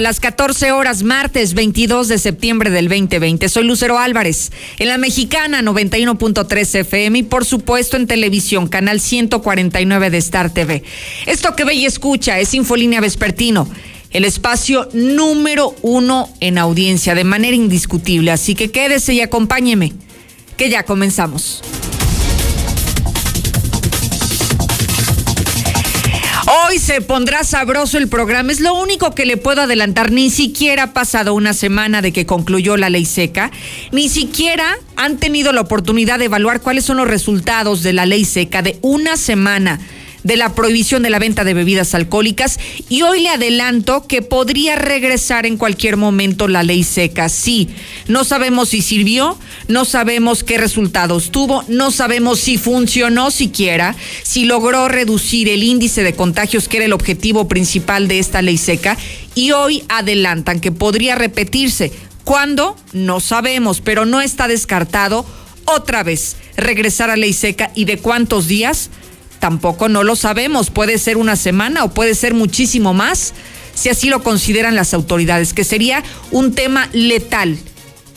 Las 14 horas, martes 22 de septiembre del 2020. Soy Lucero Álvarez, en la mexicana 91.3 FM y por supuesto en televisión, canal 149 de Star TV. Esto que ve y escucha es Infolínea Vespertino, el espacio número uno en audiencia de manera indiscutible. Así que quédese y acompáñeme, que ya comenzamos. Hoy se pondrá sabroso el programa. Es lo único que le puedo adelantar. Ni siquiera ha pasado una semana de que concluyó la ley seca. Ni siquiera han tenido la oportunidad de evaluar cuáles son los resultados de la ley seca de una semana de la prohibición de la venta de bebidas alcohólicas y hoy le adelanto que podría regresar en cualquier momento la ley seca. Sí, no sabemos si sirvió, no sabemos qué resultados tuvo, no sabemos si funcionó siquiera, si logró reducir el índice de contagios que era el objetivo principal de esta ley seca y hoy adelantan que podría repetirse. ¿Cuándo? No sabemos, pero no está descartado otra vez regresar a ley seca y de cuántos días tampoco no lo sabemos. Puede ser una semana o puede ser muchísimo más, si así lo consideran las autoridades, que sería un tema letal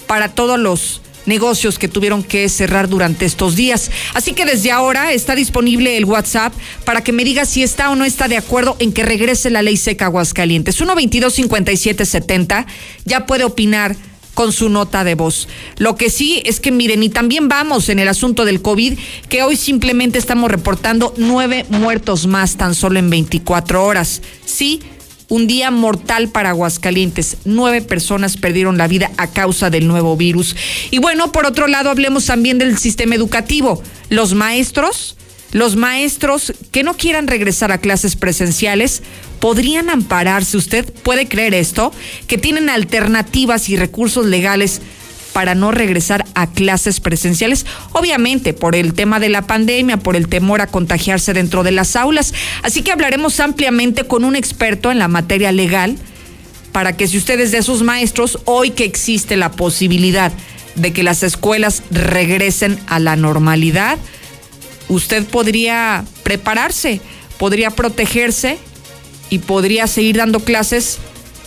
para todos los negocios que tuvieron que cerrar durante estos días. Así que desde ahora está disponible el WhatsApp para que me diga si está o no está de acuerdo en que regrese la ley seca Aguascalientes. 122 5770 ya puede opinar con su nota de voz. Lo que sí es que miren, y también vamos en el asunto del COVID, que hoy simplemente estamos reportando nueve muertos más tan solo en 24 horas. Sí, un día mortal para Aguascalientes. Nueve personas perdieron la vida a causa del nuevo virus. Y bueno, por otro lado, hablemos también del sistema educativo. Los maestros los maestros que no quieran regresar a clases presenciales podrían ampararse, usted puede creer esto, que tienen alternativas y recursos legales para no regresar a clases presenciales, obviamente por el tema de la pandemia, por el temor a contagiarse dentro de las aulas. Así que hablaremos ampliamente con un experto en la materia legal para que si ustedes de esos maestros, hoy que existe la posibilidad de que las escuelas regresen a la normalidad, usted podría prepararse, podría protegerse y podría seguir dando clases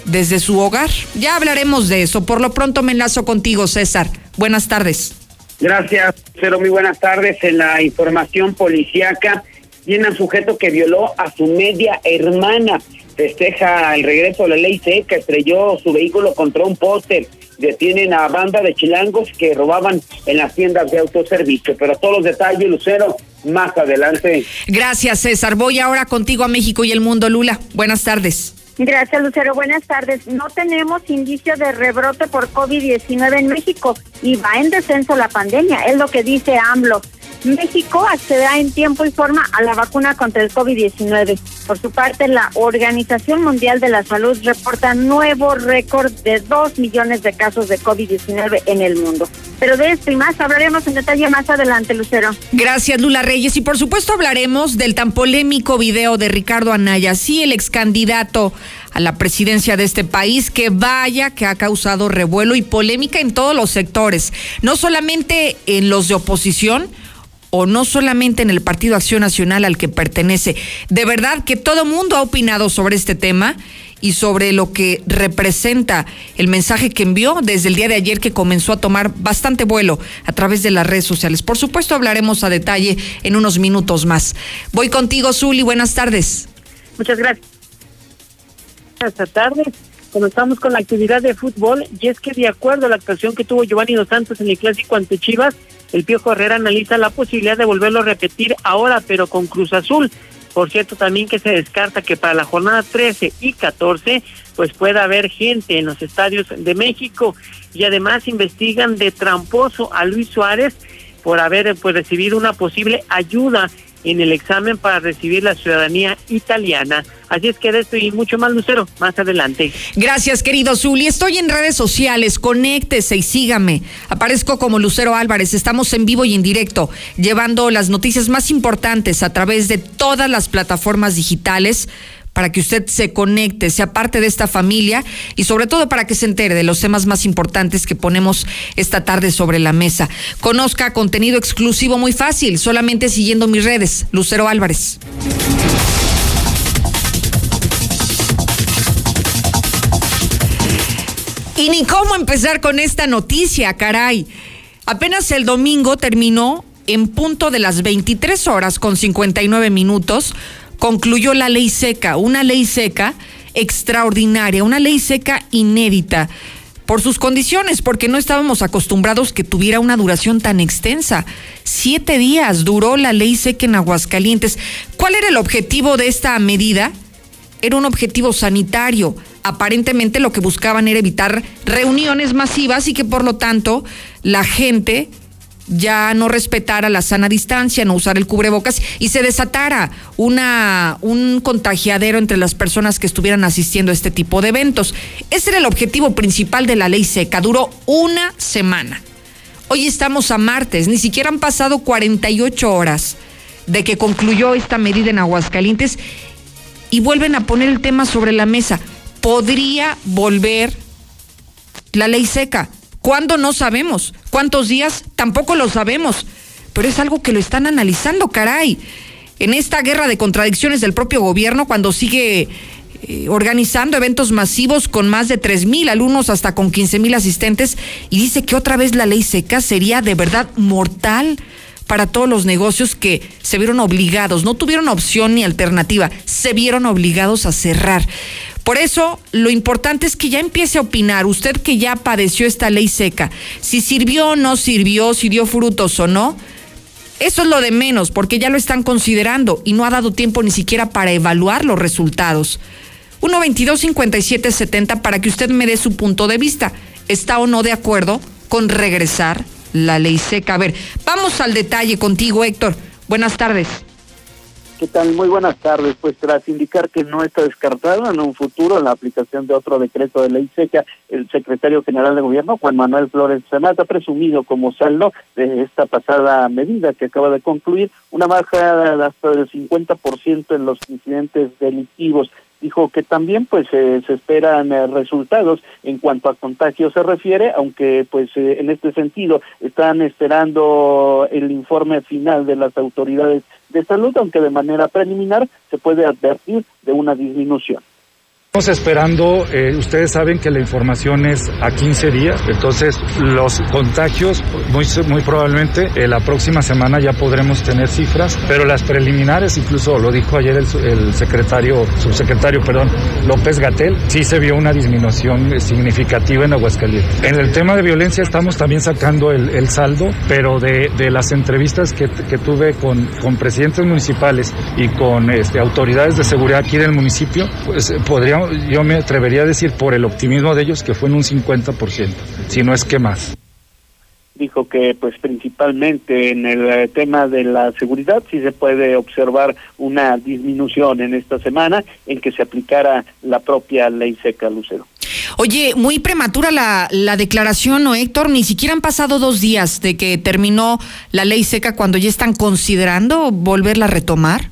desde su hogar. Ya hablaremos de eso. Por lo pronto me enlazo contigo, César. Buenas tardes. Gracias, pero muy buenas tardes. En la información policíaca, viene un sujeto que violó a su media hermana. Festeja el regreso de la ley seca, estrelló su vehículo contra un póster detienen a banda de chilangos que robaban en las tiendas de autoservicio. Pero todos los detalles, Lucero, más adelante. Gracias, César. Voy ahora contigo a México y el mundo, Lula. Buenas tardes. Gracias, Lucero. Buenas tardes. No tenemos indicio de rebrote por COVID-19 en México y va en descenso la pandemia, es lo que dice AMLO. México accederá en tiempo y forma a la vacuna contra el COVID-19. Por su parte, la Organización Mundial de la Salud reporta nuevo récord de 2 millones de casos de COVID-19 en el mundo. Pero de esto y más hablaremos en detalle más adelante, Lucero. Gracias, Lula Reyes. Y por supuesto hablaremos del tan polémico video de Ricardo Anaya, sí, el ex candidato a la presidencia de este país, que vaya que ha causado revuelo y polémica en todos los sectores, no solamente en los de oposición, o no solamente en el Partido Acción Nacional al que pertenece. De verdad que todo mundo ha opinado sobre este tema y sobre lo que representa el mensaje que envió desde el día de ayer que comenzó a tomar bastante vuelo a través de las redes sociales. Por supuesto hablaremos a detalle en unos minutos más. Voy contigo, Zuli. Buenas tardes. Muchas gracias. Buenas tardes. Comenzamos con la actividad de fútbol y es que de acuerdo a la actuación que tuvo Giovanni Dos Santos en el clásico ante Chivas, el Piojo Herrera analiza la posibilidad de volverlo a repetir ahora, pero con Cruz Azul. Por cierto, también que se descarta que para la jornada 13 y 14, pues pueda haber gente en los estadios de México. Y además investigan de tramposo a Luis Suárez por haber pues recibido una posible ayuda en el examen para recibir la ciudadanía italiana. Así es que de esto y mucho más, Lucero, más adelante. Gracias, querido Zuli. Estoy en redes sociales, conéctese y sígame. Aparezco como Lucero Álvarez. Estamos en vivo y en directo, llevando las noticias más importantes a través de todas las plataformas digitales para que usted se conecte, sea parte de esta familia y sobre todo para que se entere de los temas más importantes que ponemos esta tarde sobre la mesa. Conozca contenido exclusivo muy fácil, solamente siguiendo mis redes. Lucero Álvarez. Y ni cómo empezar con esta noticia, caray. Apenas el domingo terminó en punto de las 23 horas con 59 minutos concluyó la ley seca, una ley seca extraordinaria, una ley seca inédita por sus condiciones, porque no estábamos acostumbrados que tuviera una duración tan extensa. Siete días duró la ley seca en Aguascalientes. ¿Cuál era el objetivo de esta medida? Era un objetivo sanitario. Aparentemente lo que buscaban era evitar reuniones masivas y que por lo tanto la gente ya no respetara la sana distancia, no usar el cubrebocas y se desatara una, un contagiadero entre las personas que estuvieran asistiendo a este tipo de eventos. Ese era el objetivo principal de la ley seca. Duró una semana. Hoy estamos a martes, ni siquiera han pasado 48 horas de que concluyó esta medida en Aguascalientes y vuelven a poner el tema sobre la mesa. ¿Podría volver la ley seca? ¿Cuándo? No sabemos. ¿Cuántos días? Tampoco lo sabemos. Pero es algo que lo están analizando, caray. En esta guerra de contradicciones del propio gobierno, cuando sigue eh, organizando eventos masivos con más de tres mil alumnos, hasta con 15 mil asistentes, y dice que otra vez la ley seca sería de verdad mortal para todos los negocios que se vieron obligados, no tuvieron opción ni alternativa, se vieron obligados a cerrar. Por eso, lo importante es que ya empiece a opinar, usted que ya padeció esta ley seca, si sirvió o no sirvió, si dio frutos o no. Eso es lo de menos, porque ya lo están considerando y no ha dado tiempo ni siquiera para evaluar los resultados. 1-22-57-70 para que usted me dé su punto de vista. ¿Está o no de acuerdo con regresar la ley seca? A ver, vamos al detalle contigo, Héctor. Buenas tardes. ¿Qué tal? Muy buenas tardes. Pues tras indicar que no está descartado en un futuro la aplicación de otro decreto de ley seca, el secretario general de gobierno, Juan Manuel Flores Senata, ha presumido como saldo de esta pasada medida que acaba de concluir una baja de hasta del 50% en los incidentes delictivos dijo que también pues eh, se esperan eh, resultados en cuanto a contagio se refiere, aunque pues eh, en este sentido están esperando el informe final de las autoridades de salud, aunque de manera preliminar se puede advertir de una disminución. Estamos esperando, eh, ustedes saben que la información es a 15 días, entonces los contagios muy, muy probablemente eh, la próxima semana ya podremos tener cifras, pero las preliminares, incluso lo dijo ayer el, secretario, subsecretario, perdón, López Gatel, sí se vio una disminución significativa en Aguascalientes. En el tema de violencia estamos también sacando el, saldo, pero de, las entrevistas que, tuve con, con, presidentes municipales y con este, autoridades de seguridad aquí del municipio, pues podríamos yo me atrevería a decir por el optimismo de ellos que fue en un 50%, si no es que más. Dijo que pues principalmente en el eh, tema de la seguridad sí se puede observar una disminución en esta semana en que se aplicara la propia ley seca, Lucero. Oye, muy prematura la, la declaración, ¿no, Héctor? Ni siquiera han pasado dos días de que terminó la ley seca cuando ya están considerando volverla a retomar.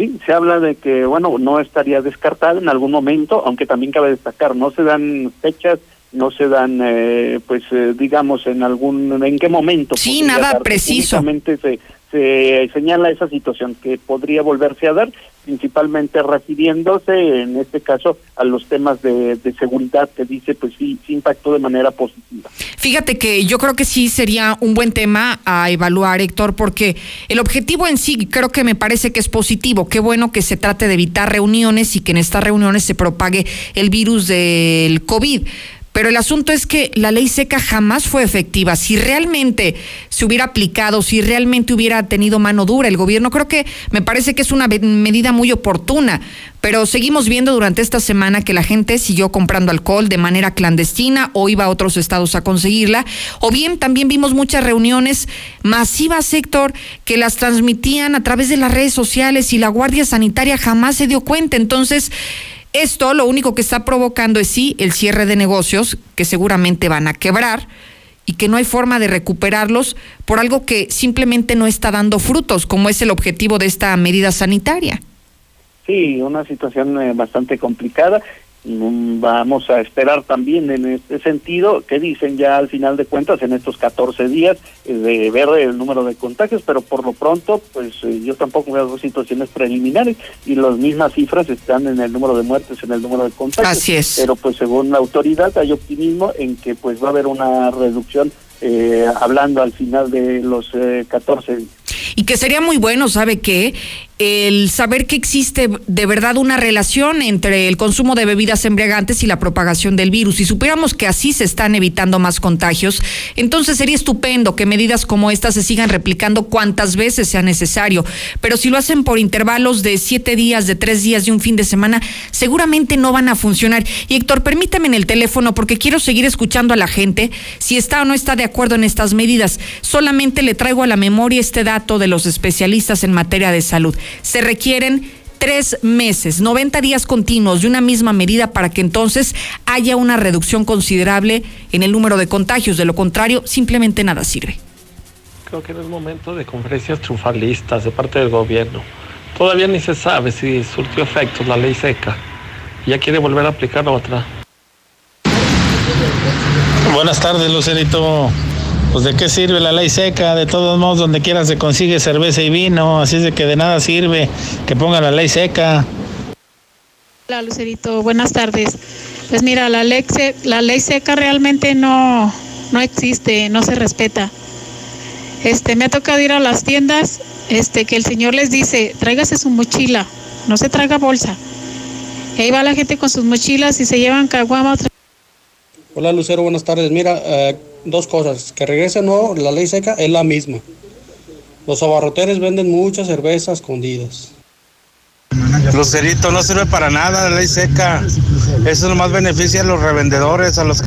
Sí, se habla de que, bueno, no estaría descartado en algún momento, aunque también cabe destacar, no se dan fechas, no se dan, eh, pues, eh, digamos, en algún, en qué momento. Sí, nada preciso. Se, se señala esa situación que podría volverse a dar, principalmente refiriéndose en este caso a los temas de, de, seguridad que dice pues sí, sí impactó de manera positiva. Fíjate que yo creo que sí sería un buen tema a evaluar, Héctor, porque el objetivo en sí creo que me parece que es positivo. Qué bueno que se trate de evitar reuniones y que en estas reuniones se propague el virus del COVID pero el asunto es que la ley seca jamás fue efectiva. Si realmente se hubiera aplicado, si realmente hubiera tenido mano dura el gobierno, creo que me parece que es una medida muy oportuna. Pero seguimos viendo durante esta semana que la gente siguió comprando alcohol de manera clandestina o iba a otros estados a conseguirla. O bien también vimos muchas reuniones masivas, sector, que las transmitían a través de las redes sociales y la Guardia Sanitaria jamás se dio cuenta. Entonces, esto lo único que está provocando es sí el cierre de negocios que seguramente van a quebrar y que no hay forma de recuperarlos por algo que simplemente no está dando frutos, como es el objetivo de esta medida sanitaria. Sí, una situación eh, bastante complicada vamos a esperar también en este sentido que dicen ya al final de cuentas en estos 14 días eh, de ver el número de contagios, pero por lo pronto pues eh, yo tampoco veo situaciones preliminares y las mismas cifras están en el número de muertes, en el número de contagios. Así es. Pero pues según la autoridad hay optimismo en que pues va a haber una reducción eh, hablando al final de los 14 días. Y que sería muy bueno, ¿sabe qué? El saber que existe de verdad una relación entre el consumo de bebidas embriagantes y la propagación del virus. Si supiéramos que así se están evitando más contagios, entonces sería estupendo que medidas como estas se sigan replicando cuantas veces sea necesario. Pero si lo hacen por intervalos de siete días, de tres días, de un fin de semana, seguramente no van a funcionar. Y Héctor, permítame en el teléfono porque quiero seguir escuchando a la gente si está o no está de acuerdo en estas medidas. Solamente le traigo a la memoria este dato de los especialistas en materia de salud se requieren tres meses, 90 días continuos de una misma medida para que entonces haya una reducción considerable en el número de contagios. De lo contrario, simplemente nada sirve. Creo que en el momento de conferencias triunfalistas de parte del gobierno. Todavía ni se sabe si surtió efectos la ley seca. Ya quiere volver a aplicar otra. Buenas tardes, Lucerito pues de qué sirve la ley seca, de todos modos donde quiera se consigue cerveza y vino, así es de que de nada sirve que ponga la ley seca. Hola Lucerito, buenas tardes. Pues mira, la ley, la ley seca realmente no, no existe, no se respeta. Este, me ha tocado ir a las tiendas, este, que el señor les dice, tráigase su mochila, no se traiga bolsa. Y ahí va la gente con sus mochilas y se llevan caguama. Hola Lucero, buenas tardes. Mira, eh, dos cosas, que regrese no, la ley seca es la misma. Los abarroteros venden muchas cervezas escondidas. Lucerito, no sirve para nada la ley seca. Eso nomás beneficia a los revendedores, a los...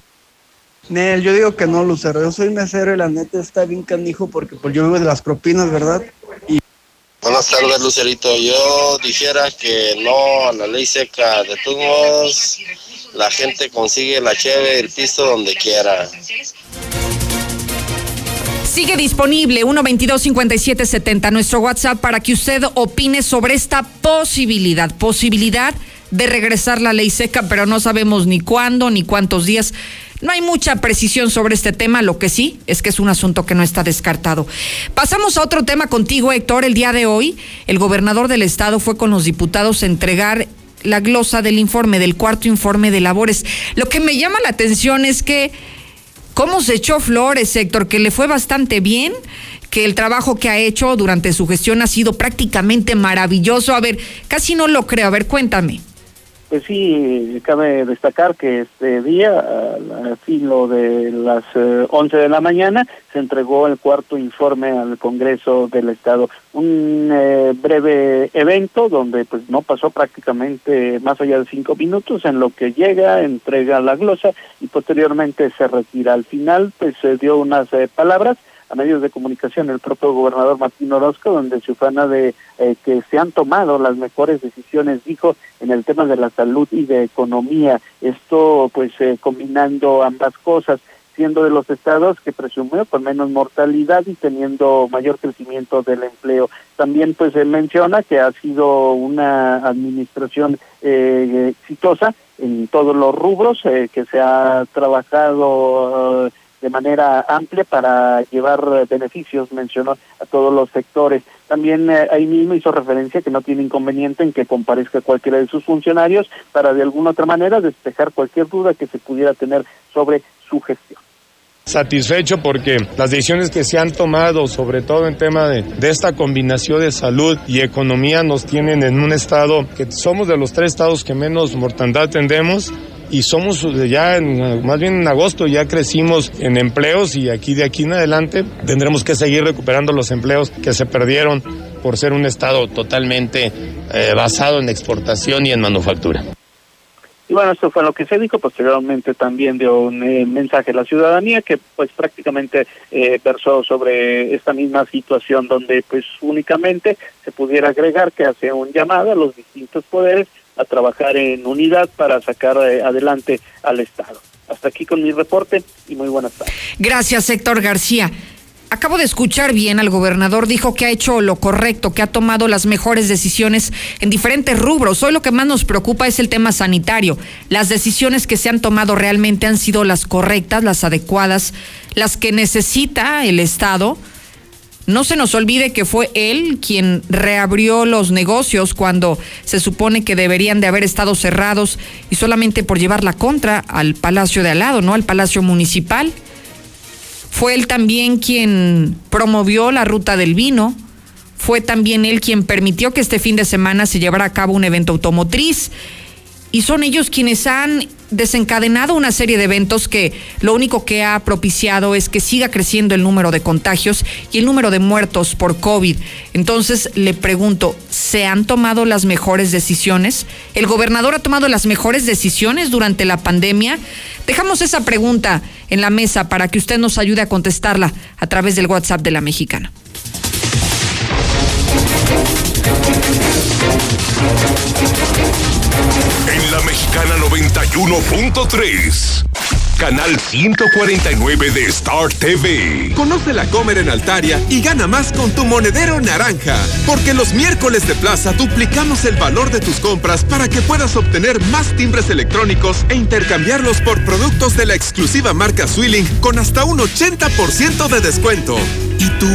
Nel, yo digo que no, Lucero. Yo soy mesero y la neta está bien canijo porque pues, yo vivo de las propinas, ¿verdad? Y... Buenas tardes, Lucerito. Yo dijera que no a la ley seca. De todos modos, la gente consigue la cheve, el pisto donde quiera. Sigue disponible 122-5770, nuestro WhatsApp, para que usted opine sobre esta posibilidad, posibilidad de regresar la ley seca, pero no sabemos ni cuándo ni cuántos días. No hay mucha precisión sobre este tema, lo que sí es que es un asunto que no está descartado. Pasamos a otro tema contigo, Héctor. El día de hoy, el gobernador del estado fue con los diputados a entregar la glosa del informe, del cuarto informe de labores. Lo que me llama la atención es que cómo se echó flores, Héctor, que le fue bastante bien, que el trabajo que ha hecho durante su gestión ha sido prácticamente maravilloso. A ver, casi no lo creo. A ver, cuéntame. Pues sí, cabe destacar que este día, a filo de las 11 eh, de la mañana, se entregó el cuarto informe al Congreso del Estado. Un eh, breve evento donde pues no pasó prácticamente más allá de cinco minutos en lo que llega, entrega la glosa y posteriormente se retira. Al final pues se dio unas eh, palabras a medios de comunicación el propio gobernador Martín Orozco, donde se ufana de eh, que se han tomado las mejores decisiones, dijo, en el tema de la salud y de economía. Esto, pues, eh, combinando ambas cosas siendo de los estados que presumió con menos mortalidad y teniendo mayor crecimiento del empleo. También pues se menciona que ha sido una administración eh, exitosa en todos los rubros, que se ha trabajado de manera amplia para llevar beneficios, mencionó a todos los sectores. También eh, ahí mismo hizo referencia que no tiene inconveniente en que comparezca cualquiera de sus funcionarios para de alguna otra manera despejar cualquier duda que se pudiera tener sobre su gestión satisfecho porque las decisiones que se han tomado, sobre todo en tema de, de, esta combinación de salud y economía, nos tienen en un estado que somos de los tres estados que menos mortandad tendemos y somos ya, en, más bien en agosto, ya crecimos en empleos y aquí de aquí en adelante tendremos que seguir recuperando los empleos que se perdieron por ser un estado totalmente eh, basado en exportación y en manufactura. Y bueno, esto fue lo que se dijo. Posteriormente también dio un eh, mensaje a la ciudadanía que pues prácticamente eh, versó sobre esta misma situación donde pues únicamente se pudiera agregar que hace un llamado a los distintos poderes a trabajar en unidad para sacar eh, adelante al Estado. Hasta aquí con mi reporte y muy buenas tardes. Gracias, Héctor García. Acabo de escuchar bien al gobernador, dijo que ha hecho lo correcto, que ha tomado las mejores decisiones en diferentes rubros. Hoy lo que más nos preocupa es el tema sanitario. Las decisiones que se han tomado realmente han sido las correctas, las adecuadas, las que necesita el Estado. No se nos olvide que fue él quien reabrió los negocios cuando se supone que deberían de haber estado cerrados y solamente por llevar la contra al palacio de al lado, ¿no? Al palacio municipal. Fue él también quien promovió la ruta del vino. Fue también él quien permitió que este fin de semana se llevara a cabo un evento automotriz. Y son ellos quienes han desencadenado una serie de eventos que lo único que ha propiciado es que siga creciendo el número de contagios y el número de muertos por COVID. Entonces le pregunto, ¿se han tomado las mejores decisiones? ¿El gobernador ha tomado las mejores decisiones durante la pandemia? Dejamos esa pregunta en la mesa para que usted nos ayude a contestarla a través del WhatsApp de la mexicana. Mexicana 91.3 canal 149 de Star TV. Conoce la Comer en Altaria y gana más con tu monedero naranja. Porque los miércoles de plaza duplicamos el valor de tus compras para que puedas obtener más timbres electrónicos e intercambiarlos por productos de la exclusiva marca Swilling con hasta un 80% de descuento. ¿Y tú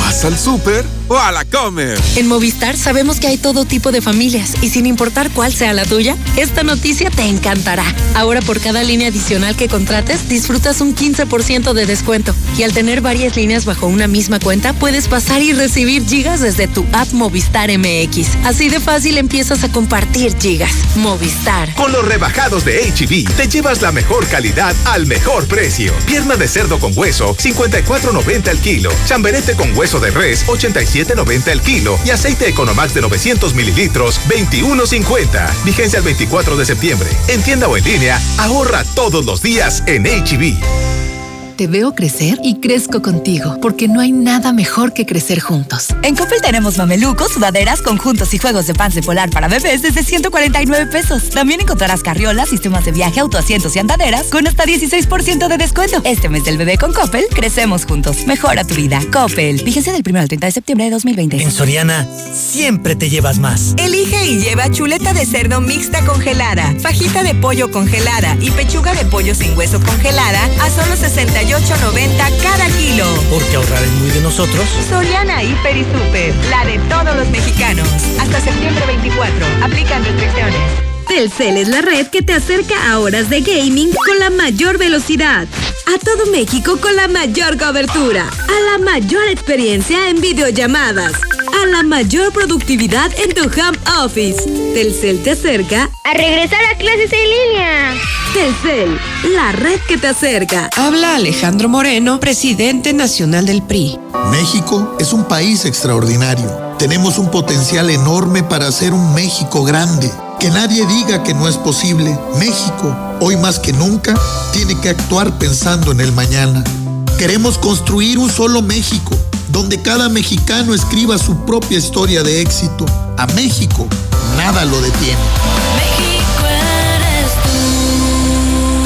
vas al súper o a la Comer? En Movistar sabemos que hay todo tipo de familias y sin importar cuál sea la tuya, esta noticia te encantará. Ahora por cada línea adicional que contrates, disfrutas un 15% de descuento. Y al tener varias líneas bajo una misma cuenta, puedes pasar y recibir gigas desde tu app Movistar MX. Así de fácil empiezas a compartir gigas. Movistar. Con los rebajados de HB, te llevas la mejor calidad al mejor precio. Pierna de cerdo con hueso, 54.90 al kilo. Chamberete con hueso de res, 87.90 al kilo. Y aceite Economax de 900 mililitros, 21.50. Vigencia el 24 de septiembre. En tienda o en línea, ahorra todos los días en HB. Te veo crecer y crezco contigo, porque no hay nada mejor que crecer juntos. En Coppel tenemos mamelucos, sudaderas, conjuntos y juegos de pants de polar para bebés desde 149 pesos. También encontrarás carriolas, sistemas de viaje, autoasientos y andaderas con hasta 16% de descuento. Este mes del bebé con Coppel, crecemos juntos. Mejora tu vida. Coppel. Vigencia del 1 al 30 de septiembre de 2020. En Soriana, siempre te llevas más. Elige y lleva chuleta de cerdo mixta congelada, fajita de pollo congelada y pechuga de pollo sin hueso congelada a solo 68 $8.90 cada kilo. Porque ahorrar es muy de nosotros. Soriana Hiper y Super, la de todos los mexicanos. Hasta septiembre 24. Aplican restricciones. Telcel es la red que te acerca a horas de gaming con la mayor velocidad, a todo México con la mayor cobertura, a la mayor experiencia en videollamadas, la mayor productividad en tu home office. Telcel te acerca a regresar a clases en línea. Telcel, la red que te acerca. Habla Alejandro Moreno, presidente nacional del PRI. México es un país extraordinario. Tenemos un potencial enorme para hacer un México grande. Que nadie diga que no es posible. México, hoy más que nunca, tiene que actuar pensando en el mañana. Queremos construir un solo México, donde cada mexicano escriba su propia historia de éxito. A México, nada lo detiene.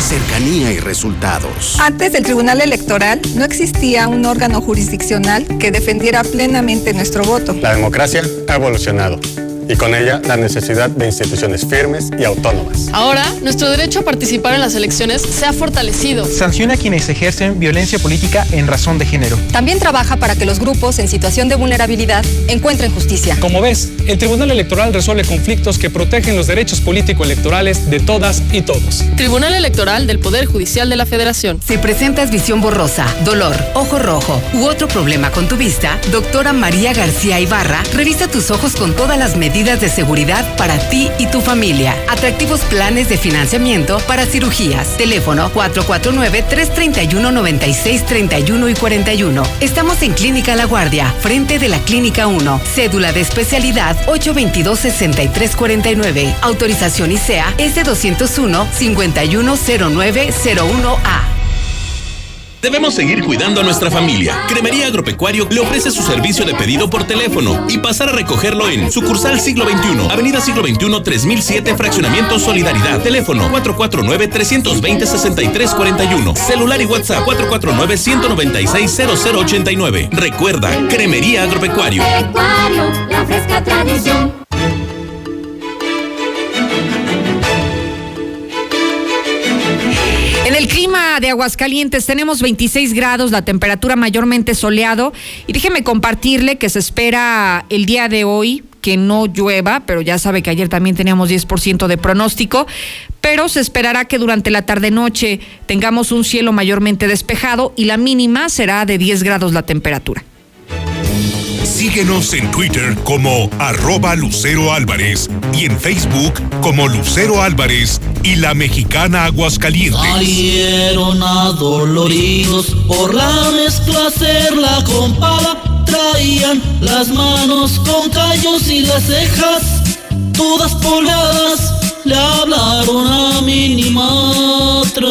cercanía y resultados. Antes del Tribunal Electoral no existía un órgano jurisdiccional que defendiera plenamente nuestro voto. La democracia ha evolucionado y con ella la necesidad de instituciones firmes y autónomas. Ahora, nuestro derecho a participar en las elecciones se ha fortalecido. Sanciona a quienes ejercen violencia política en razón de género. También trabaja para que los grupos en situación de vulnerabilidad encuentren justicia. Como ves, el Tribunal Electoral resuelve conflictos que protegen los derechos político-electorales de todas y todos. Tribunal Electoral del Poder Judicial de la Federación. Si presentas visión borrosa, dolor, ojo rojo u otro problema con tu vista, doctora María García Ibarra revisa tus ojos con todas las medidas medidas de seguridad para ti y tu familia. Atractivos planes de financiamiento para cirugías. Teléfono 449-331-9631 y 41. Estamos en Clínica La Guardia, frente de la Clínica 1. Cédula de especialidad 822-6349. Autorización ICEA S201-510901A. Debemos seguir cuidando a nuestra familia. Cremería Agropecuario le ofrece su servicio de pedido por teléfono y pasar a recogerlo en sucursal Siglo XXI, Avenida Siglo XXI 3007, Fraccionamiento Solidaridad. Teléfono 449-320-6341. Celular y WhatsApp 449-196-0089. Recuerda, Cremería Agropecuario. la fresca tradición. De Aguascalientes tenemos 26 grados, la temperatura mayormente soleado. Y déjeme compartirle que se espera el día de hoy que no llueva, pero ya sabe que ayer también teníamos 10% de pronóstico, pero se esperará que durante la tarde-noche tengamos un cielo mayormente despejado y la mínima será de 10 grados la temperatura. Síguenos en Twitter como arroba Lucero Álvarez y en Facebook como Lucero Álvarez y la mexicana Aguascalientes. Salieron adoloridos por la mezcla hacerla con pala. Traían las manos con callos y las cejas todas pobladas. Le hablaron a Minimatra.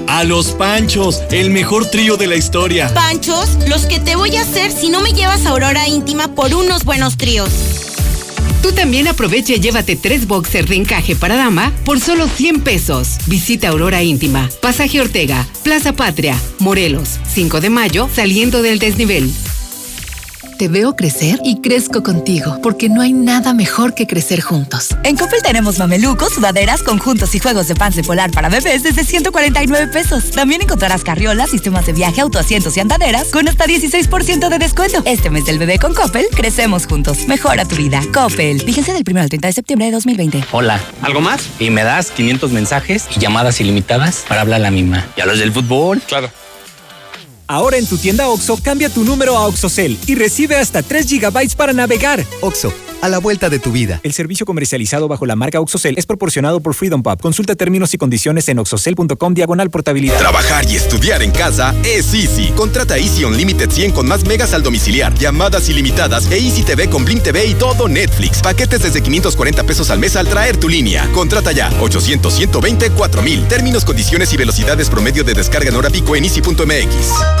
A los Panchos, el mejor trío de la historia. ¿Panchos? Los que te voy a hacer si no me llevas a Aurora Íntima por unos buenos tríos. Tú también aprovecha y llévate tres boxers de encaje para dama por solo 100 pesos. Visita Aurora Íntima, Pasaje Ortega, Plaza Patria, Morelos, 5 de mayo, saliendo del desnivel. Te veo crecer y crezco contigo, porque no hay nada mejor que crecer juntos. En Coppel tenemos mamelucos, sudaderas, conjuntos y juegos de pants de polar para bebés desde 149 pesos. También encontrarás carriolas, sistemas de viaje, autoasientos y andaderas con hasta 16% de descuento. Este mes del bebé con Coppel, crecemos juntos. Mejora tu vida. Coppel. Fíjense del 1 al 30 de septiembre de 2020. Hola, ¿algo más? Y me das 500 mensajes y llamadas ilimitadas para hablar a la misma. ¿Y a los del fútbol? Claro. Ahora en tu tienda OXO, cambia tu número a OXOCEL y recibe hasta 3 GB para navegar. OXO, a la vuelta de tu vida. El servicio comercializado bajo la marca OXOCEL es proporcionado por Freedom Pub. Consulta términos y condiciones en oxocel.com diagonal portabilidad. Trabajar y estudiar en casa es Easy. Contrata Easy Unlimited 100 con más megas al domiciliar, llamadas ilimitadas e Easy TV con Blim TV y todo Netflix. Paquetes desde 540 pesos al mes al traer tu línea. Contrata ya 800 120 4000. Términos, condiciones y velocidades promedio de descarga en hora pico en easy.mx.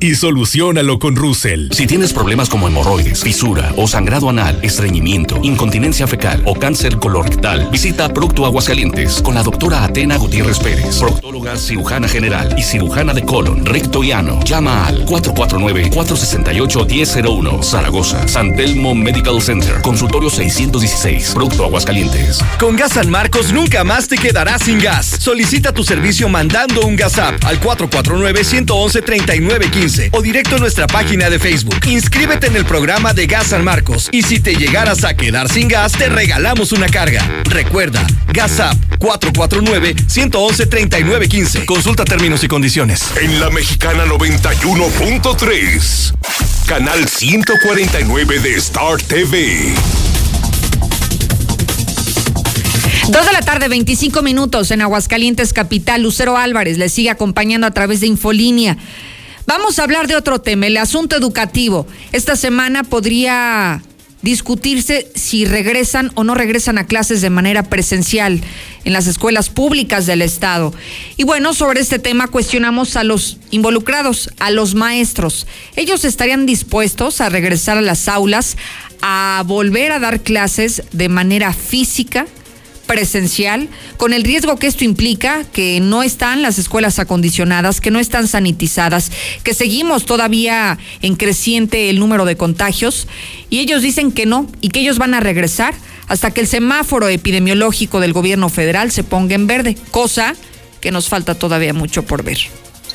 y solucionalo con Russell. Si tienes problemas como hemorroides, fisura o sangrado anal, estreñimiento, incontinencia fecal o cáncer colorectal, visita Procto Aguascalientes con la doctora Atena Gutiérrez Pérez, proctóloga cirujana general y cirujana de colon, recto y ano. Llama al 449-468-1001, Zaragoza, San Telmo Medical Center, consultorio 616, Procto Aguascalientes. Con Gas San Marcos nunca más te quedarás sin gas. Solicita tu servicio mandando un gas app al 449 111 3915 o directo a nuestra página de Facebook. Inscríbete en el programa de Gas San Marcos y si te llegaras a quedar sin gas, te regalamos una carga. Recuerda, Gas App 449-111-3915. Consulta términos y condiciones. En la Mexicana 91.3, canal 149 de Star TV. Dos de la tarde, 25 minutos en Aguascalientes Capital. Lucero Álvarez le sigue acompañando a través de Infolínea. Vamos a hablar de otro tema, el asunto educativo. Esta semana podría discutirse si regresan o no regresan a clases de manera presencial en las escuelas públicas del Estado. Y bueno, sobre este tema cuestionamos a los involucrados, a los maestros. ¿Ellos estarían dispuestos a regresar a las aulas, a volver a dar clases de manera física? Presencial, con el riesgo que esto implica, que no están las escuelas acondicionadas, que no están sanitizadas, que seguimos todavía en creciente el número de contagios, y ellos dicen que no, y que ellos van a regresar hasta que el semáforo epidemiológico del gobierno federal se ponga en verde, cosa que nos falta todavía mucho por ver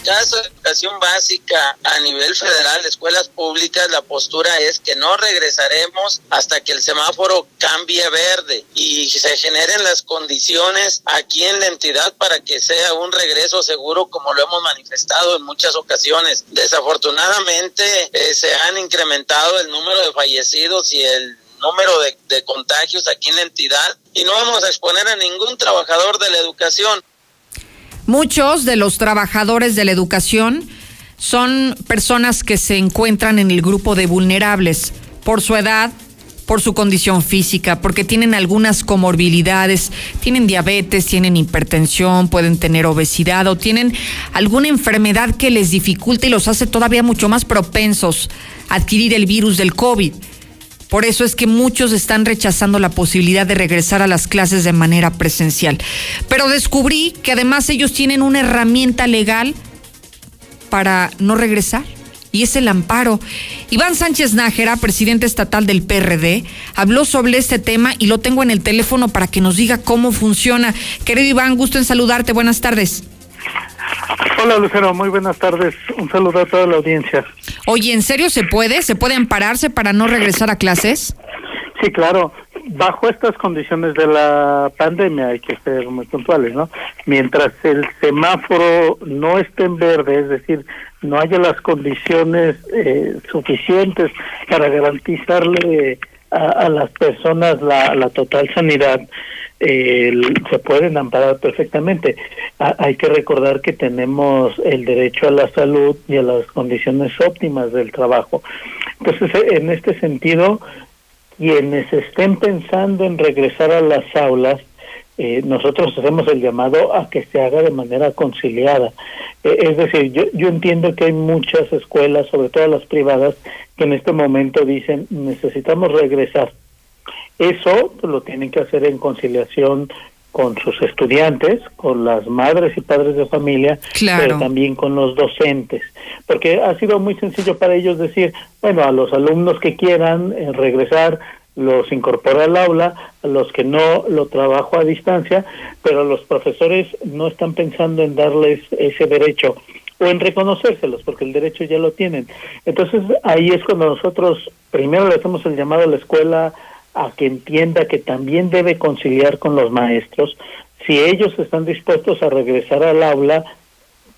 caso de educación básica a nivel federal, escuelas públicas, la postura es que no regresaremos hasta que el semáforo cambie verde y se generen las condiciones aquí en la entidad para que sea un regreso seguro como lo hemos manifestado en muchas ocasiones. Desafortunadamente eh, se han incrementado el número de fallecidos y el número de, de contagios aquí en la entidad y no vamos a exponer a ningún trabajador de la educación Muchos de los trabajadores de la educación son personas que se encuentran en el grupo de vulnerables por su edad, por su condición física, porque tienen algunas comorbilidades, tienen diabetes, tienen hipertensión, pueden tener obesidad o tienen alguna enfermedad que les dificulta y los hace todavía mucho más propensos a adquirir el virus del COVID. Por eso es que muchos están rechazando la posibilidad de regresar a las clases de manera presencial. Pero descubrí que además ellos tienen una herramienta legal para no regresar y es el amparo. Iván Sánchez Nájera, presidente estatal del PRD, habló sobre este tema y lo tengo en el teléfono para que nos diga cómo funciona. Querido Iván, gusto en saludarte. Buenas tardes. Hola Lucero, muy buenas tardes. Un saludo a toda la audiencia. Oye, ¿en serio se puede? ¿Se puede ampararse para no regresar a clases? Sí, claro. Bajo estas condiciones de la pandemia hay que ser muy puntuales, ¿no? Mientras el semáforo no esté en verde, es decir, no haya las condiciones eh, suficientes para garantizarle a, las personas la, la total sanidad, se pueden amparar perfectamente. hay que recordar que tenemos el derecho a la salud y a las condiciones óptimas del trabajo. Entonces, en este sentido, quienes estén pensando en regresar a las aulas, eh, nosotros hacemos el llamado a que se haga de manera conciliada. Eh, es decir, yo, yo entiendo que hay muchas escuelas, sobre todo las privadas, que en este momento dicen necesitamos regresar eso lo tienen que hacer en conciliación con sus estudiantes, con las madres y padres de familia, pero también con los docentes, porque ha sido muy sencillo para ellos decir, bueno, a los alumnos que quieran eh, regresar, los incorpora al aula, a los que no lo trabajo a distancia, pero los profesores no están pensando en darles ese derecho o en reconocérselos, porque el derecho ya lo tienen. Entonces ahí es cuando nosotros primero le hacemos el llamado a la escuela a que entienda que también debe conciliar con los maestros. Si ellos están dispuestos a regresar al aula,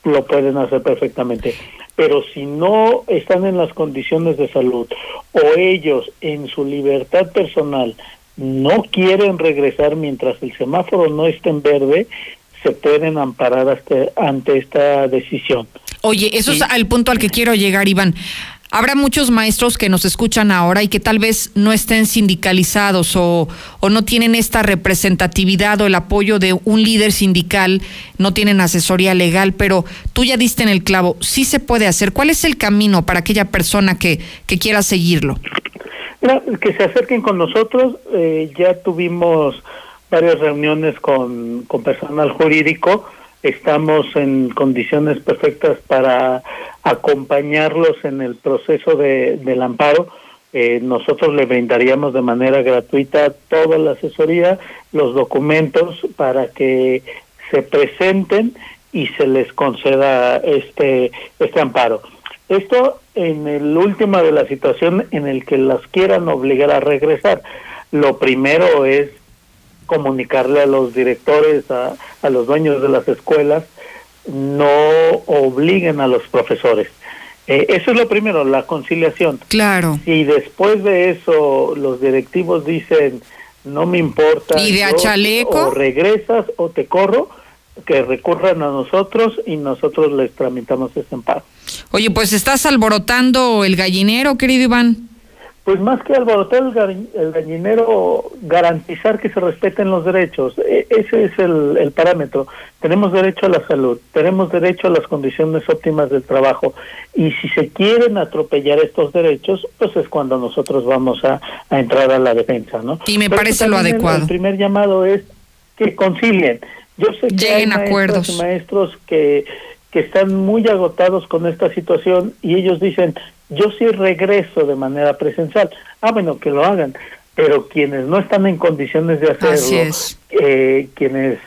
lo pueden hacer perfectamente. Pero si no están en las condiciones de salud o ellos en su libertad personal no quieren regresar mientras el semáforo no esté en verde, se pueden amparar hasta, ante esta decisión. Oye, eso es el punto al que quiero llegar, Iván. Habrá muchos maestros que nos escuchan ahora y que tal vez no estén sindicalizados o, o, no tienen esta representatividad o el apoyo de un líder sindical, no tienen asesoría legal, pero tú ya diste en el clavo, sí se puede hacer. ¿Cuál es el camino para aquella persona que, que quiera seguirlo? que se acerquen con nosotros, eh, ya tuvimos varias reuniones con, con personal jurídico, estamos en condiciones perfectas para acompañarlos en el proceso de, del amparo. Eh, nosotros le brindaríamos de manera gratuita toda la asesoría, los documentos para que se presenten y se les conceda este este amparo. Esto en el último de la situación en el que las quieran obligar a regresar. Lo primero es comunicarle a los directores, a, a los dueños de las escuelas, no obliguen a los profesores. Eh, eso es lo primero, la conciliación. Claro. Si después de eso los directivos dicen, no me importa, ¿Y de a chaleco? o regresas o te corro, que recurran a nosotros y nosotros les tramitamos ese amparo. Oye, pues estás alborotando el gallinero, querido Iván. Pues más que alborotar el, el gallinero, garantizar que se respeten los derechos. E ese es el, el, parámetro. Tenemos derecho a la salud, tenemos derecho a las condiciones óptimas del trabajo. Y si se quieren atropellar estos derechos, pues es cuando nosotros vamos a, a entrar a la defensa, ¿no? Y me Pero parece lo adecuado. El, el primer llamado es que concilien. Yo sé que Lleguen hay acuerdos. Maestros que, que están muy agotados con esta situación y ellos dicen, yo sí regreso de manera presencial. Ah, bueno, que lo hagan. Pero quienes no están en condiciones de hacerlo, eh, quienes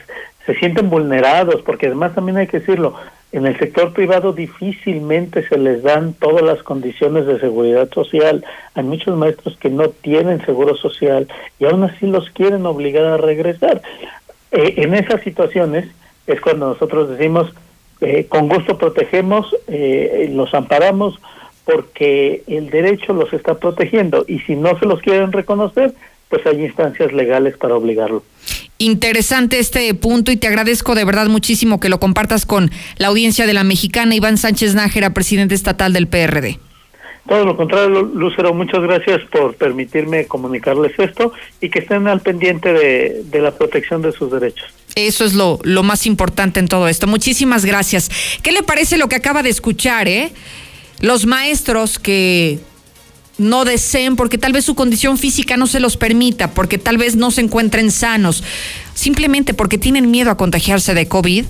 se sienten vulnerados, porque además también hay que decirlo, en el sector privado difícilmente se les dan todas las condiciones de seguridad social. Hay muchos maestros que no tienen seguro social y aún así los quieren obligar a regresar. Eh, en esas situaciones es cuando nosotros decimos, eh, con gusto protegemos, eh, los amparamos, porque el derecho los está protegiendo y si no se los quieren reconocer, pues hay instancias legales para obligarlo. Interesante este punto y te agradezco de verdad muchísimo que lo compartas con la audiencia de la mexicana. Iván Sánchez Nájera, presidente estatal del PRD. Todo lo contrario, Lucero, muchas gracias por permitirme comunicarles esto y que estén al pendiente de, de la protección de sus derechos. Eso es lo, lo más importante en todo esto. Muchísimas gracias. ¿Qué le parece lo que acaba de escuchar, eh? Los maestros que no deseen porque tal vez su condición física no se los permita, porque tal vez no se encuentren sanos, simplemente porque tienen miedo a contagiarse de COVID,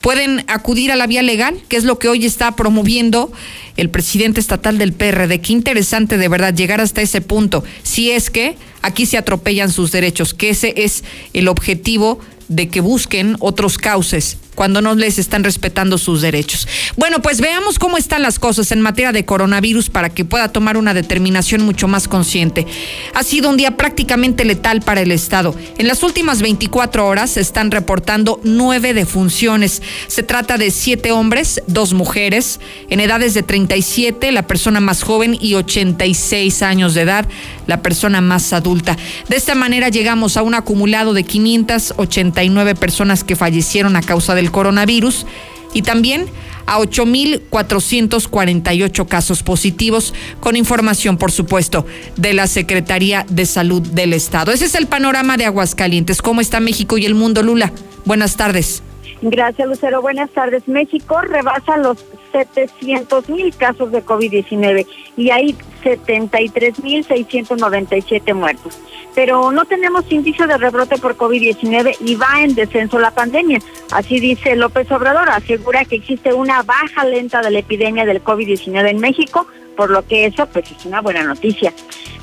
pueden acudir a la vía legal, que es lo que hoy está promoviendo el presidente estatal del PRD. Qué interesante de verdad llegar hasta ese punto, si es que aquí se atropellan sus derechos, que ese es el objetivo de que busquen otros cauces cuando no les están respetando sus derechos. Bueno, pues veamos cómo están las cosas en materia de coronavirus para que pueda tomar una determinación mucho más consciente. Ha sido un día prácticamente letal para el Estado. En las últimas 24 horas se están reportando nueve defunciones. Se trata de siete hombres, dos mujeres, en edades de 37, la persona más joven, y 86 años de edad, la persona más adulta. De esta manera llegamos a un acumulado de 589 personas que fallecieron a causa del coronavirus y también a 8.448 casos positivos, con información, por supuesto, de la Secretaría de Salud del Estado. Ese es el panorama de Aguascalientes. ¿Cómo está México y el mundo, Lula? Buenas tardes. Gracias, Lucero. Buenas tardes. México rebasa los 700 mil casos de COVID-19 y hay 73 mil 697 muertos. Pero no tenemos indicio de rebrote por COVID-19 y va en descenso la pandemia. Así dice López Obrador. Asegura que existe una baja lenta de la epidemia del COVID-19 en México, por lo que eso pues es una buena noticia.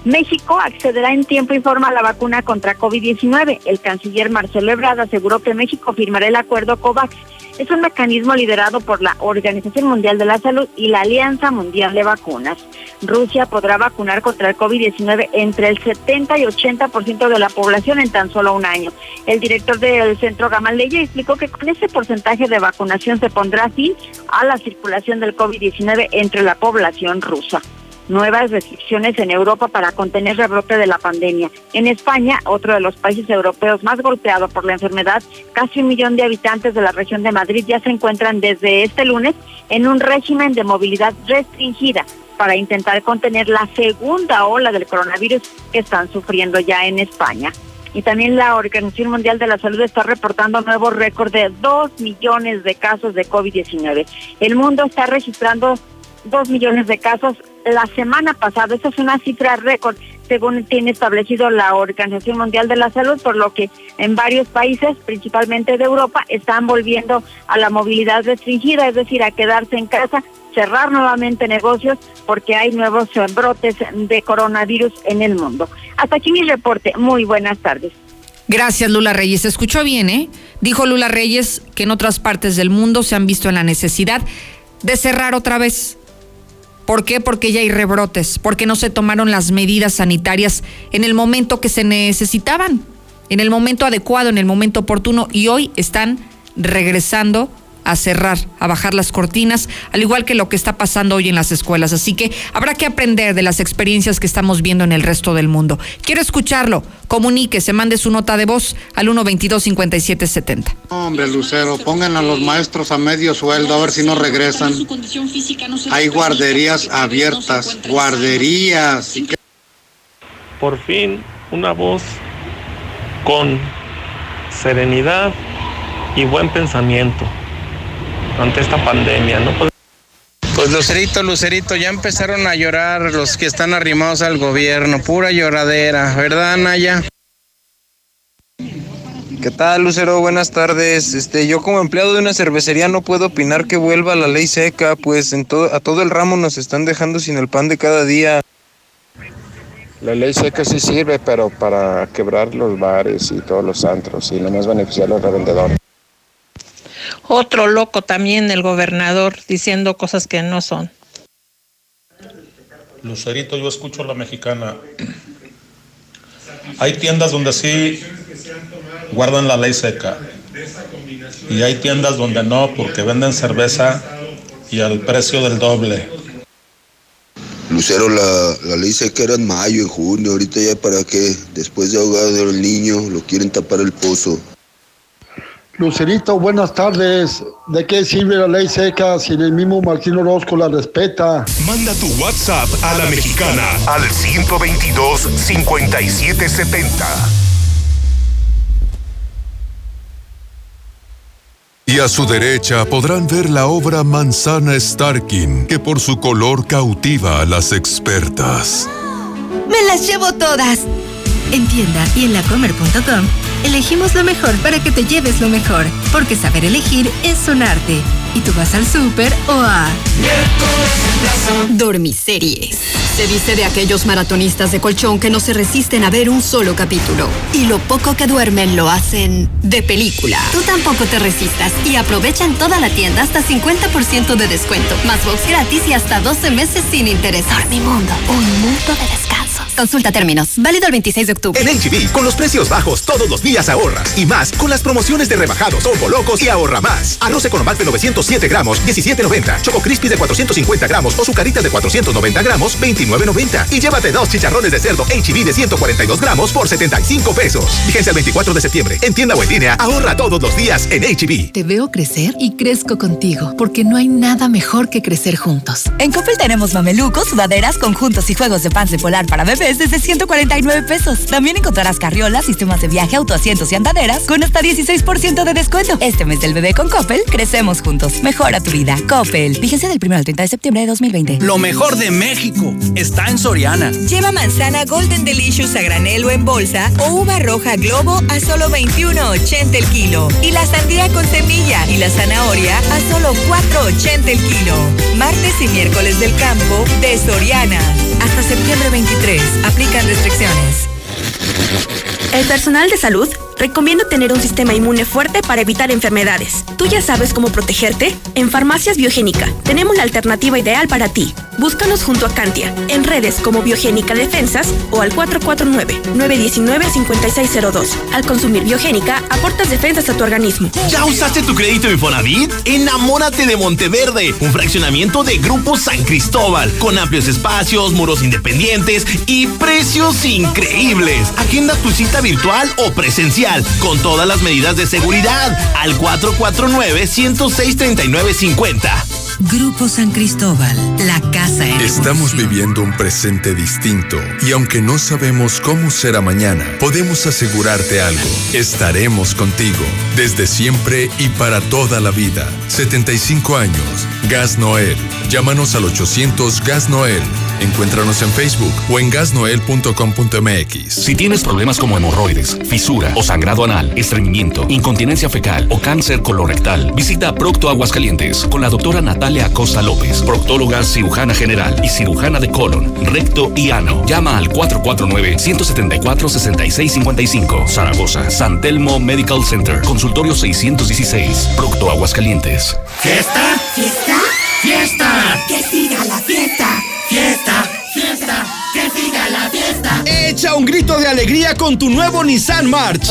México accederá en tiempo y forma a la vacuna contra COVID-19. El canciller Marcelo Ebrard aseguró que México firmará el acuerdo COVAX. Es un mecanismo liderado por la Organización Mundial de la Salud y la Alianza Mundial de Vacunas. Rusia podrá vacunar contra el COVID-19 entre el 70 y 80% de la población en tan solo un año. El director del Centro Gamaleya explicó que con ese porcentaje de vacunación se pondrá fin a la circulación del COVID-19 entre la población rusa. Nuevas restricciones en Europa para contener el rebrote de la pandemia. En España, otro de los países europeos más golpeado por la enfermedad, casi un millón de habitantes de la región de Madrid ya se encuentran desde este lunes en un régimen de movilidad restringida para intentar contener la segunda ola del coronavirus que están sufriendo ya en España y también la Organización Mundial de la Salud está reportando nuevo récord de 2 millones de casos de COVID-19. El mundo está registrando 2 millones de casos la semana pasada. Esa es una cifra récord, según tiene establecido la Organización Mundial de la Salud, por lo que en varios países, principalmente de Europa, están volviendo a la movilidad restringida, es decir, a quedarse en casa cerrar nuevamente negocios porque hay nuevos brotes de coronavirus en el mundo. Hasta aquí mi reporte. Muy buenas tardes. Gracias, Lula Reyes. Se escuchó bien, ¿eh? Dijo Lula Reyes que en otras partes del mundo se han visto en la necesidad de cerrar otra vez. ¿Por qué? Porque ya hay rebrotes, porque no se tomaron las medidas sanitarias en el momento que se necesitaban, en el momento adecuado, en el momento oportuno, y hoy están regresando a cerrar, a bajar las cortinas, al igual que lo que está pasando hoy en las escuelas. Así que habrá que aprender de las experiencias que estamos viendo en el resto del mundo. Quiero escucharlo. Comunique, se mande su nota de voz al 122-5770. Hombre, Lucero, pongan a los maestros a medio sueldo a ver si no regresan. Hay guarderías abiertas, guarderías. Por fin, una voz con serenidad y buen pensamiento ante esta pandemia, ¿no? Pues, pues Lucerito, Lucerito, ya empezaron a llorar los que están arrimados al gobierno, pura lloradera, ¿verdad, Naya? ¿Qué tal, Lucero? Buenas tardes. Este, yo como empleado de una cervecería no puedo opinar que vuelva la ley seca, pues en todo, a todo el ramo nos están dejando sin el pan de cada día. La ley seca sí sirve, pero para quebrar los bares y todos los antros y no más beneficiar a los revendedores. Otro loco también, el gobernador, diciendo cosas que no son. Lucerito, yo escucho a la mexicana. Hay tiendas donde sí guardan la ley seca. Y hay tiendas donde no, porque venden cerveza y al precio del doble. Lucero, la, la ley seca era en mayo, en junio, ahorita ya para qué, después de ahogado el niño, lo quieren tapar el pozo. Lucerito, buenas tardes. ¿De qué sirve la ley seca si el mismo Martín Orozco la respeta? Manda tu WhatsApp a la mexicana al 122-5770. Y a su derecha podrán ver la obra Manzana Starkin, que por su color cautiva a las expertas. ¡Me las llevo todas! En tienda y en lacomer.com elegimos lo mejor para que te lleves lo mejor, porque saber elegir es un arte. Y tú vas al súper o a... Dormiseries. Se dice de aquellos maratonistas de colchón que no se resisten a ver un solo capítulo. Y lo poco que duermen lo hacen de película. Tú tampoco te resistas y aprovecha en toda la tienda hasta 50% de descuento, más box gratis y hasta 12 meses sin interés. Dormimundo, un mundo de descanso. Consulta términos. Válido el 26 de octubre. En HB, con los precios bajos todos los días ahorras. Y más, con las promociones de rebajados, o locos y ahorra más. Arroz Economat de 907 gramos, 17.90. Choco Crispy de 450 gramos o sucaritas de 490 gramos, 29.90. Y llévate dos chicharrones de cerdo HB de 142 gramos por 75 pesos. Fíjense el 24 de septiembre. En tienda o en línea, ahorra todos los días en HB. Te veo crecer y crezco contigo, porque no hay nada mejor que crecer juntos. En Coppel tenemos mamelucos, sudaderas, conjuntos y juegos de de polar para bebés desde 149 pesos. También encontrarás carriolas, sistemas de viaje, autoasientos y andaderas con hasta 16% de descuento. Este mes del bebé con Coppel, crecemos juntos. Mejora tu vida. Coppel. Fíjense del 1 al 30 de septiembre de 2020. Lo mejor de México está en Soriana. Lleva manzana Golden Delicious a granel o en bolsa o uva roja Globo a solo 21.80 el kilo. Y la sandía con semilla y la zanahoria a solo 4.80 el kilo. Martes y miércoles del campo de Soriana. Hasta septiembre 23. Aplican restricciones. El personal de salud recomiendo tener un sistema inmune fuerte para evitar enfermedades. ¿Tú ya sabes cómo protegerte? En Farmacias Biogénica tenemos la alternativa ideal para ti. Búscanos junto a Cantia, en redes como Biogénica Defensas o al 449-919-5602. Al consumir Biogénica, aportas defensas a tu organismo. ¿Ya usaste tu crédito Infonavit? Enamórate de Monteverde, un fraccionamiento de Grupo San Cristóbal, con amplios espacios, muros independientes y precios increíbles. Agenda tu cita virtual o presencial, con todas las medidas de seguridad, al 449-106-3950. Grupo San Cristóbal, la casa en Estamos viviendo un presente distinto y aunque no sabemos cómo será mañana, podemos asegurarte algo. Estaremos contigo desde siempre y para toda la vida. 75 años. Gas Noel. Llámanos al 800 Gas Noel. Encuéntranos en Facebook o en gasnoel.com.mx. Si tienes problemas como hemorroides, fisura o sangrado anal, estreñimiento, incontinencia fecal o cáncer colorectal, visita Procto Aguascalientes con la doctora Natalia Acosta López, proctóloga cirujana general y cirujana de colon, recto y ano. Llama al 449-174-6655. Zaragoza, San Telmo Medical Center, consultorio 616, Procto Aguascalientes. ¿Fiesta? ¿Fiesta? ¡Fiesta! ¡Que siga la fiesta! ¡Fiesta! ¡Fiesta! ¡Que siga la fiesta! Echa un grito de alegría con tu nuevo Nissan March.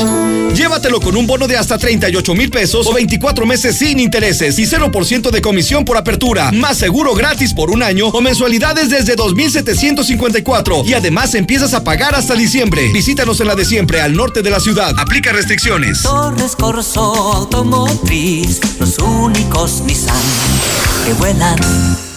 Llévatelo con un bono de hasta 38 mil pesos o 24 meses sin intereses y 0% de comisión por apertura. Más seguro gratis por un año o mensualidades desde 2,754. Y además empiezas a pagar hasta diciembre. Visítanos en la de siempre, al norte de la ciudad. Aplica restricciones. Torres Corso Automotriz, los únicos Nissan que vuelan.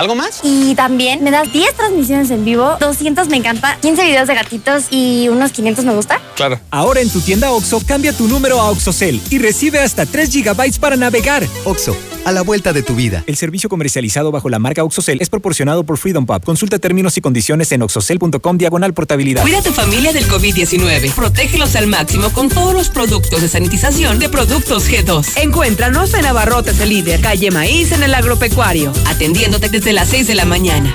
¿Algo más? Y también me das 10 transmisiones en vivo, 200 me encanta, 15 videos de gatitos y unos 500 me gusta. Claro. Ahora en tu tienda OXO, cambia tu número a OXOCEL y recibe hasta 3 GB para navegar. OXO, a la vuelta de tu vida. El servicio comercializado bajo la marca OXOCEL es proporcionado por Freedom Pub. Consulta términos y condiciones en oxocel.com diagonal portabilidad. Cuida a tu familia del COVID-19. Protégelos al máximo con todos los productos de sanitización de Productos G2. Encuéntranos en Abarrotes el líder, calle Maíz en el agropecuario. Atendiéndote desde las 6 de la mañana.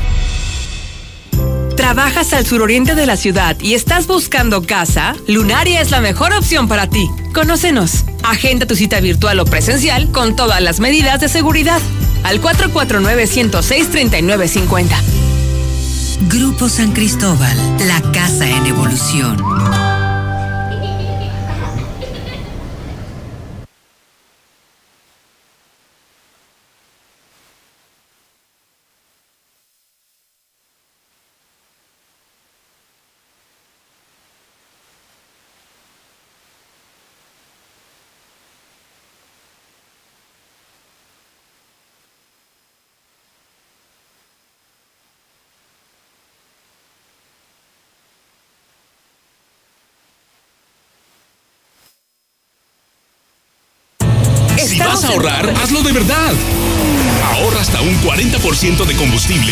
¿Trabajas al suroriente de la ciudad y estás buscando casa? Lunaria es la mejor opción para ti. Conócenos. Agenda tu cita virtual o presencial con todas las medidas de seguridad. Al 449-106-3950. Grupo San Cristóbal, la casa en evolución.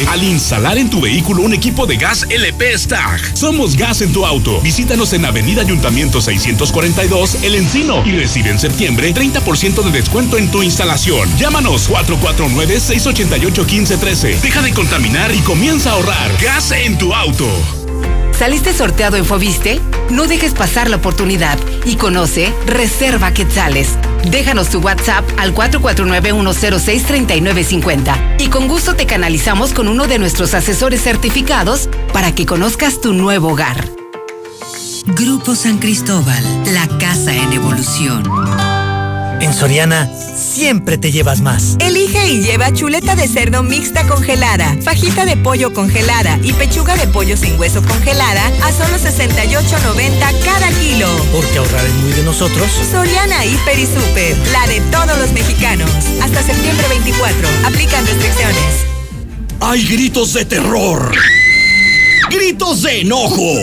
Al instalar en tu vehículo un equipo de gas LP Stag. Somos gas en tu auto. Visítanos en Avenida Ayuntamiento 642, El Encino. Y recibe en septiembre 30% de descuento en tu instalación. Llámanos 449-688-1513. Deja de contaminar y comienza a ahorrar. Gas en tu auto. ¿Saliste sorteado en Fobiste? No dejes pasar la oportunidad y conoce Reserva Quetzales. Déjanos tu WhatsApp al 449-106-3950 y con gusto te canalizamos con uno de nuestros asesores certificados para que conozcas tu nuevo hogar. Grupo San Cristóbal, la casa en evolución. En Soriana, siempre te llevas más. Elige y lleva chuleta de cerdo mixta congelada, fajita de pollo congelada y pechuga de pollo sin hueso congelada a solo 68.90 cada kilo. Porque ahorrar es muy de nosotros. Soriana Hiper y Super, la de todos los mexicanos. Hasta septiembre 24. Aplican restricciones. Hay gritos de terror. Gritos de enojo.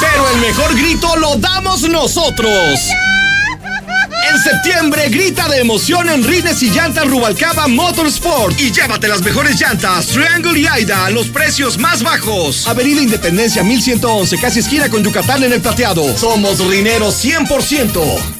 Pero el mejor grito lo damos nosotros. En septiembre grita de emoción en Rines y Llantas Rubalcaba Motorsport y llévate las mejores llantas Triangle y Aida a los precios más bajos. Avenida Independencia 1111, casi esquina con Yucatán en el plateado. Somos rineros 100%.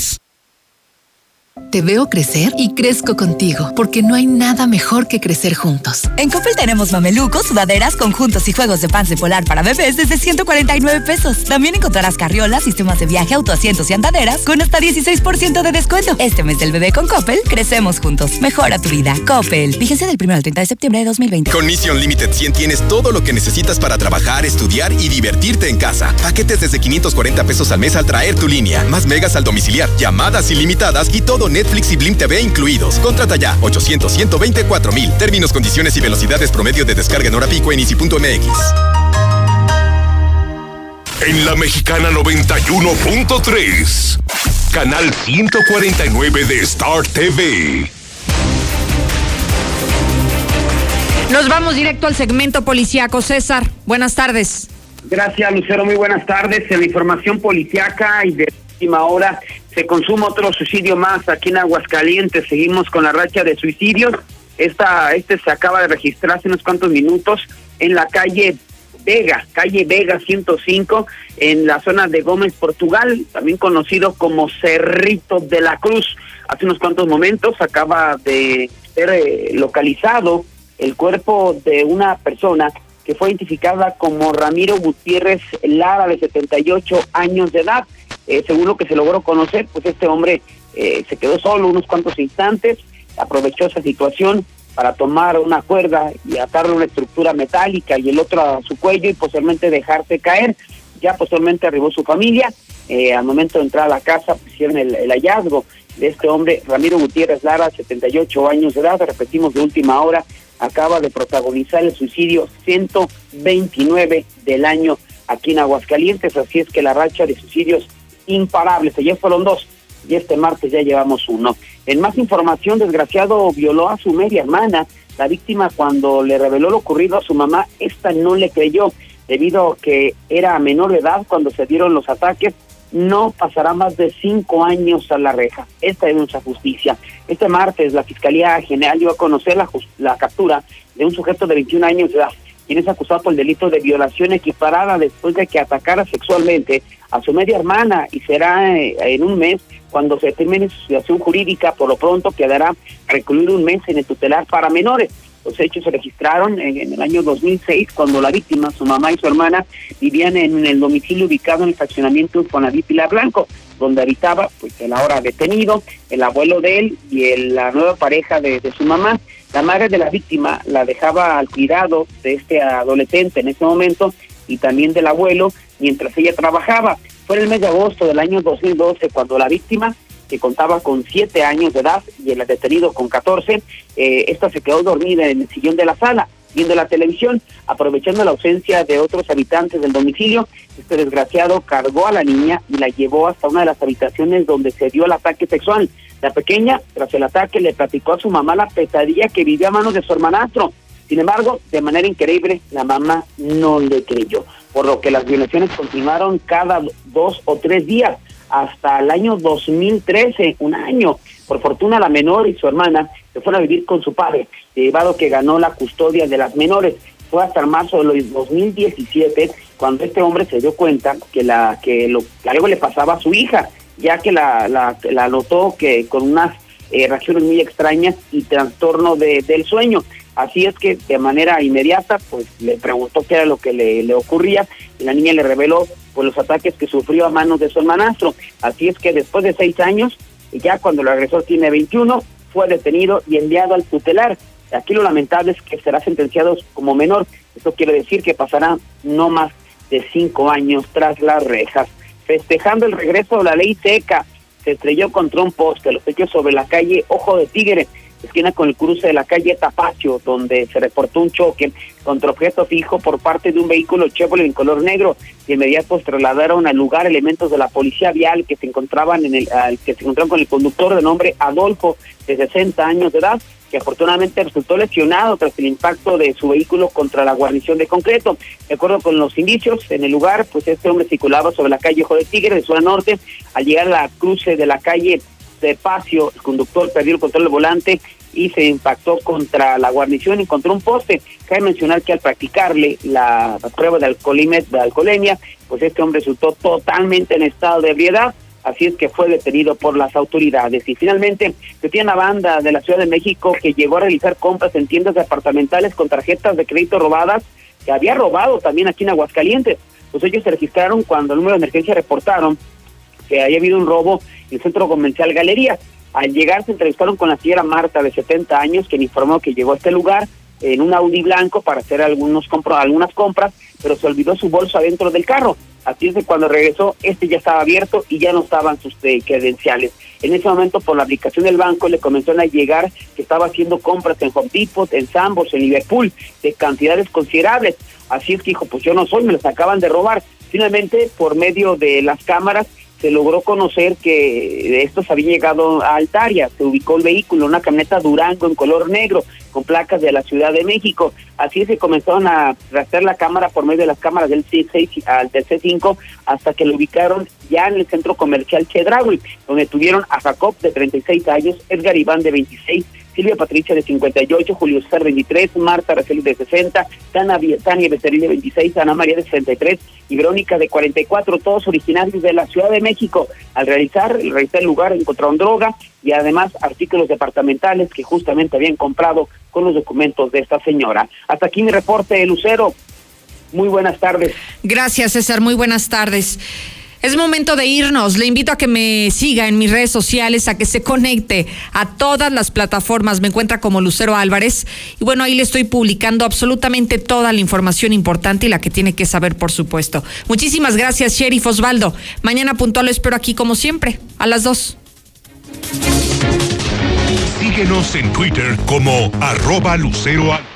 Te veo crecer y crezco contigo, porque no hay nada mejor que crecer juntos. En Coppel tenemos mamelucos, sudaderas, conjuntos y juegos de de polar para bebés desde 149 pesos. También encontrarás carriolas, sistemas de viaje, autoasientos y andaderas con hasta 16% de descuento. Este mes del bebé con Coppel, crecemos juntos. Mejora tu vida. Coppel. Fíjense del 1 al 30 de septiembre de 2020. Con Mission Limited 100 tienes todo lo que necesitas para trabajar, estudiar y divertirte en casa. Paquetes desde 540 pesos al mes al traer tu línea. Más megas al domiciliar, llamadas ilimitadas y todo Netflix y Blim TV incluidos. Contrata ya 800 124 mil. Términos, condiciones y velocidades promedio de descarga en hora pico en easy.mx. En la mexicana 91.3, canal 149 de Star TV. Nos vamos directo al segmento policiaco. César, buenas tardes. Gracias, Lucero. Muy buenas tardes. En la información policiaca y de última hora se consuma otro suicidio más aquí en Aguascalientes. Seguimos con la racha de suicidios. Esta, este se acaba de registrar hace unos cuantos minutos en la calle Vega, calle Vega 105, en la zona de Gómez, Portugal, también conocido como Cerrito de la Cruz. Hace unos cuantos momentos acaba de ser eh, localizado el cuerpo de una persona que fue identificada como Ramiro Gutiérrez Lara, de 78 años de edad. Eh, según lo que se logró conocer, pues este hombre eh, se quedó solo unos cuantos instantes, aprovechó esa situación para tomar una cuerda y atarle una estructura metálica y el otro a su cuello y posteriormente dejarse caer. Ya posteriormente arribó su familia, eh, al momento de entrar a la casa hicieron el, el, hallazgo de este hombre, Ramiro Gutiérrez Lara, 78 años de edad, repetimos de última hora, acaba de protagonizar el suicidio 129 del año aquí en Aguascalientes, así es que la racha de suicidios imparables. Ayer fueron dos y este martes ya llevamos uno. En más información, desgraciado violó a su media hermana. La víctima cuando le reveló lo ocurrido a su mamá, esta no le creyó debido a que era menor de edad cuando se dieron los ataques. No pasará más de cinco años a la reja. Esta es nuestra justicia. Este martes la Fiscalía General dio a conocer la, la captura de un sujeto de 21 años de edad quien es acusado por el delito de violación equiparada después de que atacara sexualmente a su media hermana y será eh, en un mes cuando se termine su situación jurídica, por lo pronto quedará recluido un mes en el tutelar para menores. Los hechos se registraron en, el año 2006 cuando la víctima, su mamá y su hermana vivían en el domicilio ubicado en el fraccionamiento Fonaví Pilar Blanco, donde habitaba pues el ahora detenido, el abuelo de él y la nueva pareja de su mamá. La madre de la víctima la dejaba al cuidado de este adolescente en ese momento y también del abuelo mientras ella trabajaba. Fue en el mes de agosto del año 2012 cuando la víctima, que contaba con siete años de edad y el detenido con 14, eh, esta se quedó dormida en el sillón de la sala viendo la televisión, aprovechando la ausencia de otros habitantes del domicilio, este desgraciado cargó a la niña y la llevó hasta una de las habitaciones donde se dio el ataque sexual. La pequeña, tras el ataque, le platicó a su mamá la pesadilla que vivía a manos de su hermanastro. Sin embargo, de manera increíble, la mamá no le creyó, por lo que las violaciones continuaron cada dos o tres días hasta el año 2013, un año. Por fortuna la menor y su hermana se fueron a vivir con su padre, llevado que ganó la custodia de las menores. Fue hasta el marzo de 2017 cuando este hombre se dio cuenta que la que, lo, algo le pasaba a su hija, ya que la, la, notó que con unas eh, reacciones muy extrañas y trastorno de, del sueño. Así es que de manera inmediata, pues le preguntó qué era lo que le, le ocurría y la niña le reveló pues los ataques que sufrió a manos de su hermanastro. Así es que después de seis años, ya cuando el agresor tiene 21, fue detenido y enviado al tutelar. Aquí lo lamentable es que será sentenciado como menor. Esto quiere decir que pasará no más de cinco años tras las rejas. Festejando el regreso de la ley seca, se estrelló contra un poste, los hechos sobre la calle Ojo de Tigre, esquina con el cruce de la calle Tapacio, donde se reportó un choque contra objeto fijo por parte de un vehículo Chevrolet en color negro. De inmediato trasladaron al lugar elementos de la policía vial que se encontraban en el que se encontraron con el conductor de nombre Adolfo, de 60 años de edad, que afortunadamente resultó lesionado tras el impacto de su vehículo contra la guarnición de concreto. De acuerdo con los indicios, en el lugar, pues este hombre circulaba sobre la calle Ojo de Tigre de zona norte. Al llegar a la cruce de la calle de Pacio, el conductor perdió el control del volante y se impactó contra la guarnición y contra un poste. Cabe mencionar que al practicarle la, prueba de de alcoholemia, pues este hombre resultó totalmente en estado de ebriedad, así es que fue detenido por las autoridades. Y finalmente, se tiene una banda de la Ciudad de México que llegó a realizar compras en tiendas departamentales con tarjetas de crédito robadas, que había robado también aquí en Aguascalientes. Pues ellos se registraron cuando el número de emergencia reportaron que había habido un robo en el centro comercial Galería. Al llegar se entrevistaron con la señora Marta de 70 años, quien informó que llegó a este lugar en un Audi blanco para hacer algunos algunas compras, pero se olvidó su bolsa dentro del carro. Así es que cuando regresó, este ya estaba abierto y ya no estaban sus eh, credenciales. En ese momento, por la aplicación del banco, le comenzó a llegar que estaba haciendo compras en Home Depot, en Sambors, en Liverpool, de cantidades considerables. Así es que dijo, pues yo no soy, me los acaban de robar. Finalmente, por medio de las cámaras, se logró conocer que estos habían llegado a Altaria, se ubicó el vehículo, una camioneta Durango en color negro, con placas de la Ciudad de México. Así se comenzaron a rastrear la cámara por medio de las cámaras del C6 al C5 hasta que lo ubicaron ya en el centro comercial Chedraui, donde tuvieron a Jacob de 36 años, Edgar Iván de 26, Silvia Patricia de 58, Julio César 23, Marta Araceli de 60, Tania, Tania Becerril de 26, Ana María de 63 y Verónica de 44, todos originarios de la Ciudad de México. Al realizar, realizar el lugar encontraron droga y además artículos departamentales que justamente habían comprado con los documentos de esta señora. Hasta aquí mi reporte, Lucero. Muy buenas tardes. Gracias, César. Muy buenas tardes. Es momento de irnos. Le invito a que me siga en mis redes sociales, a que se conecte a todas las plataformas. Me encuentra como Lucero Álvarez. Y bueno, ahí le estoy publicando absolutamente toda la información importante y la que tiene que saber, por supuesto. Muchísimas gracias, Sheriff Osvaldo. Mañana puntual lo espero aquí como siempre, a las dos. Síguenos en Twitter como arroba Lucero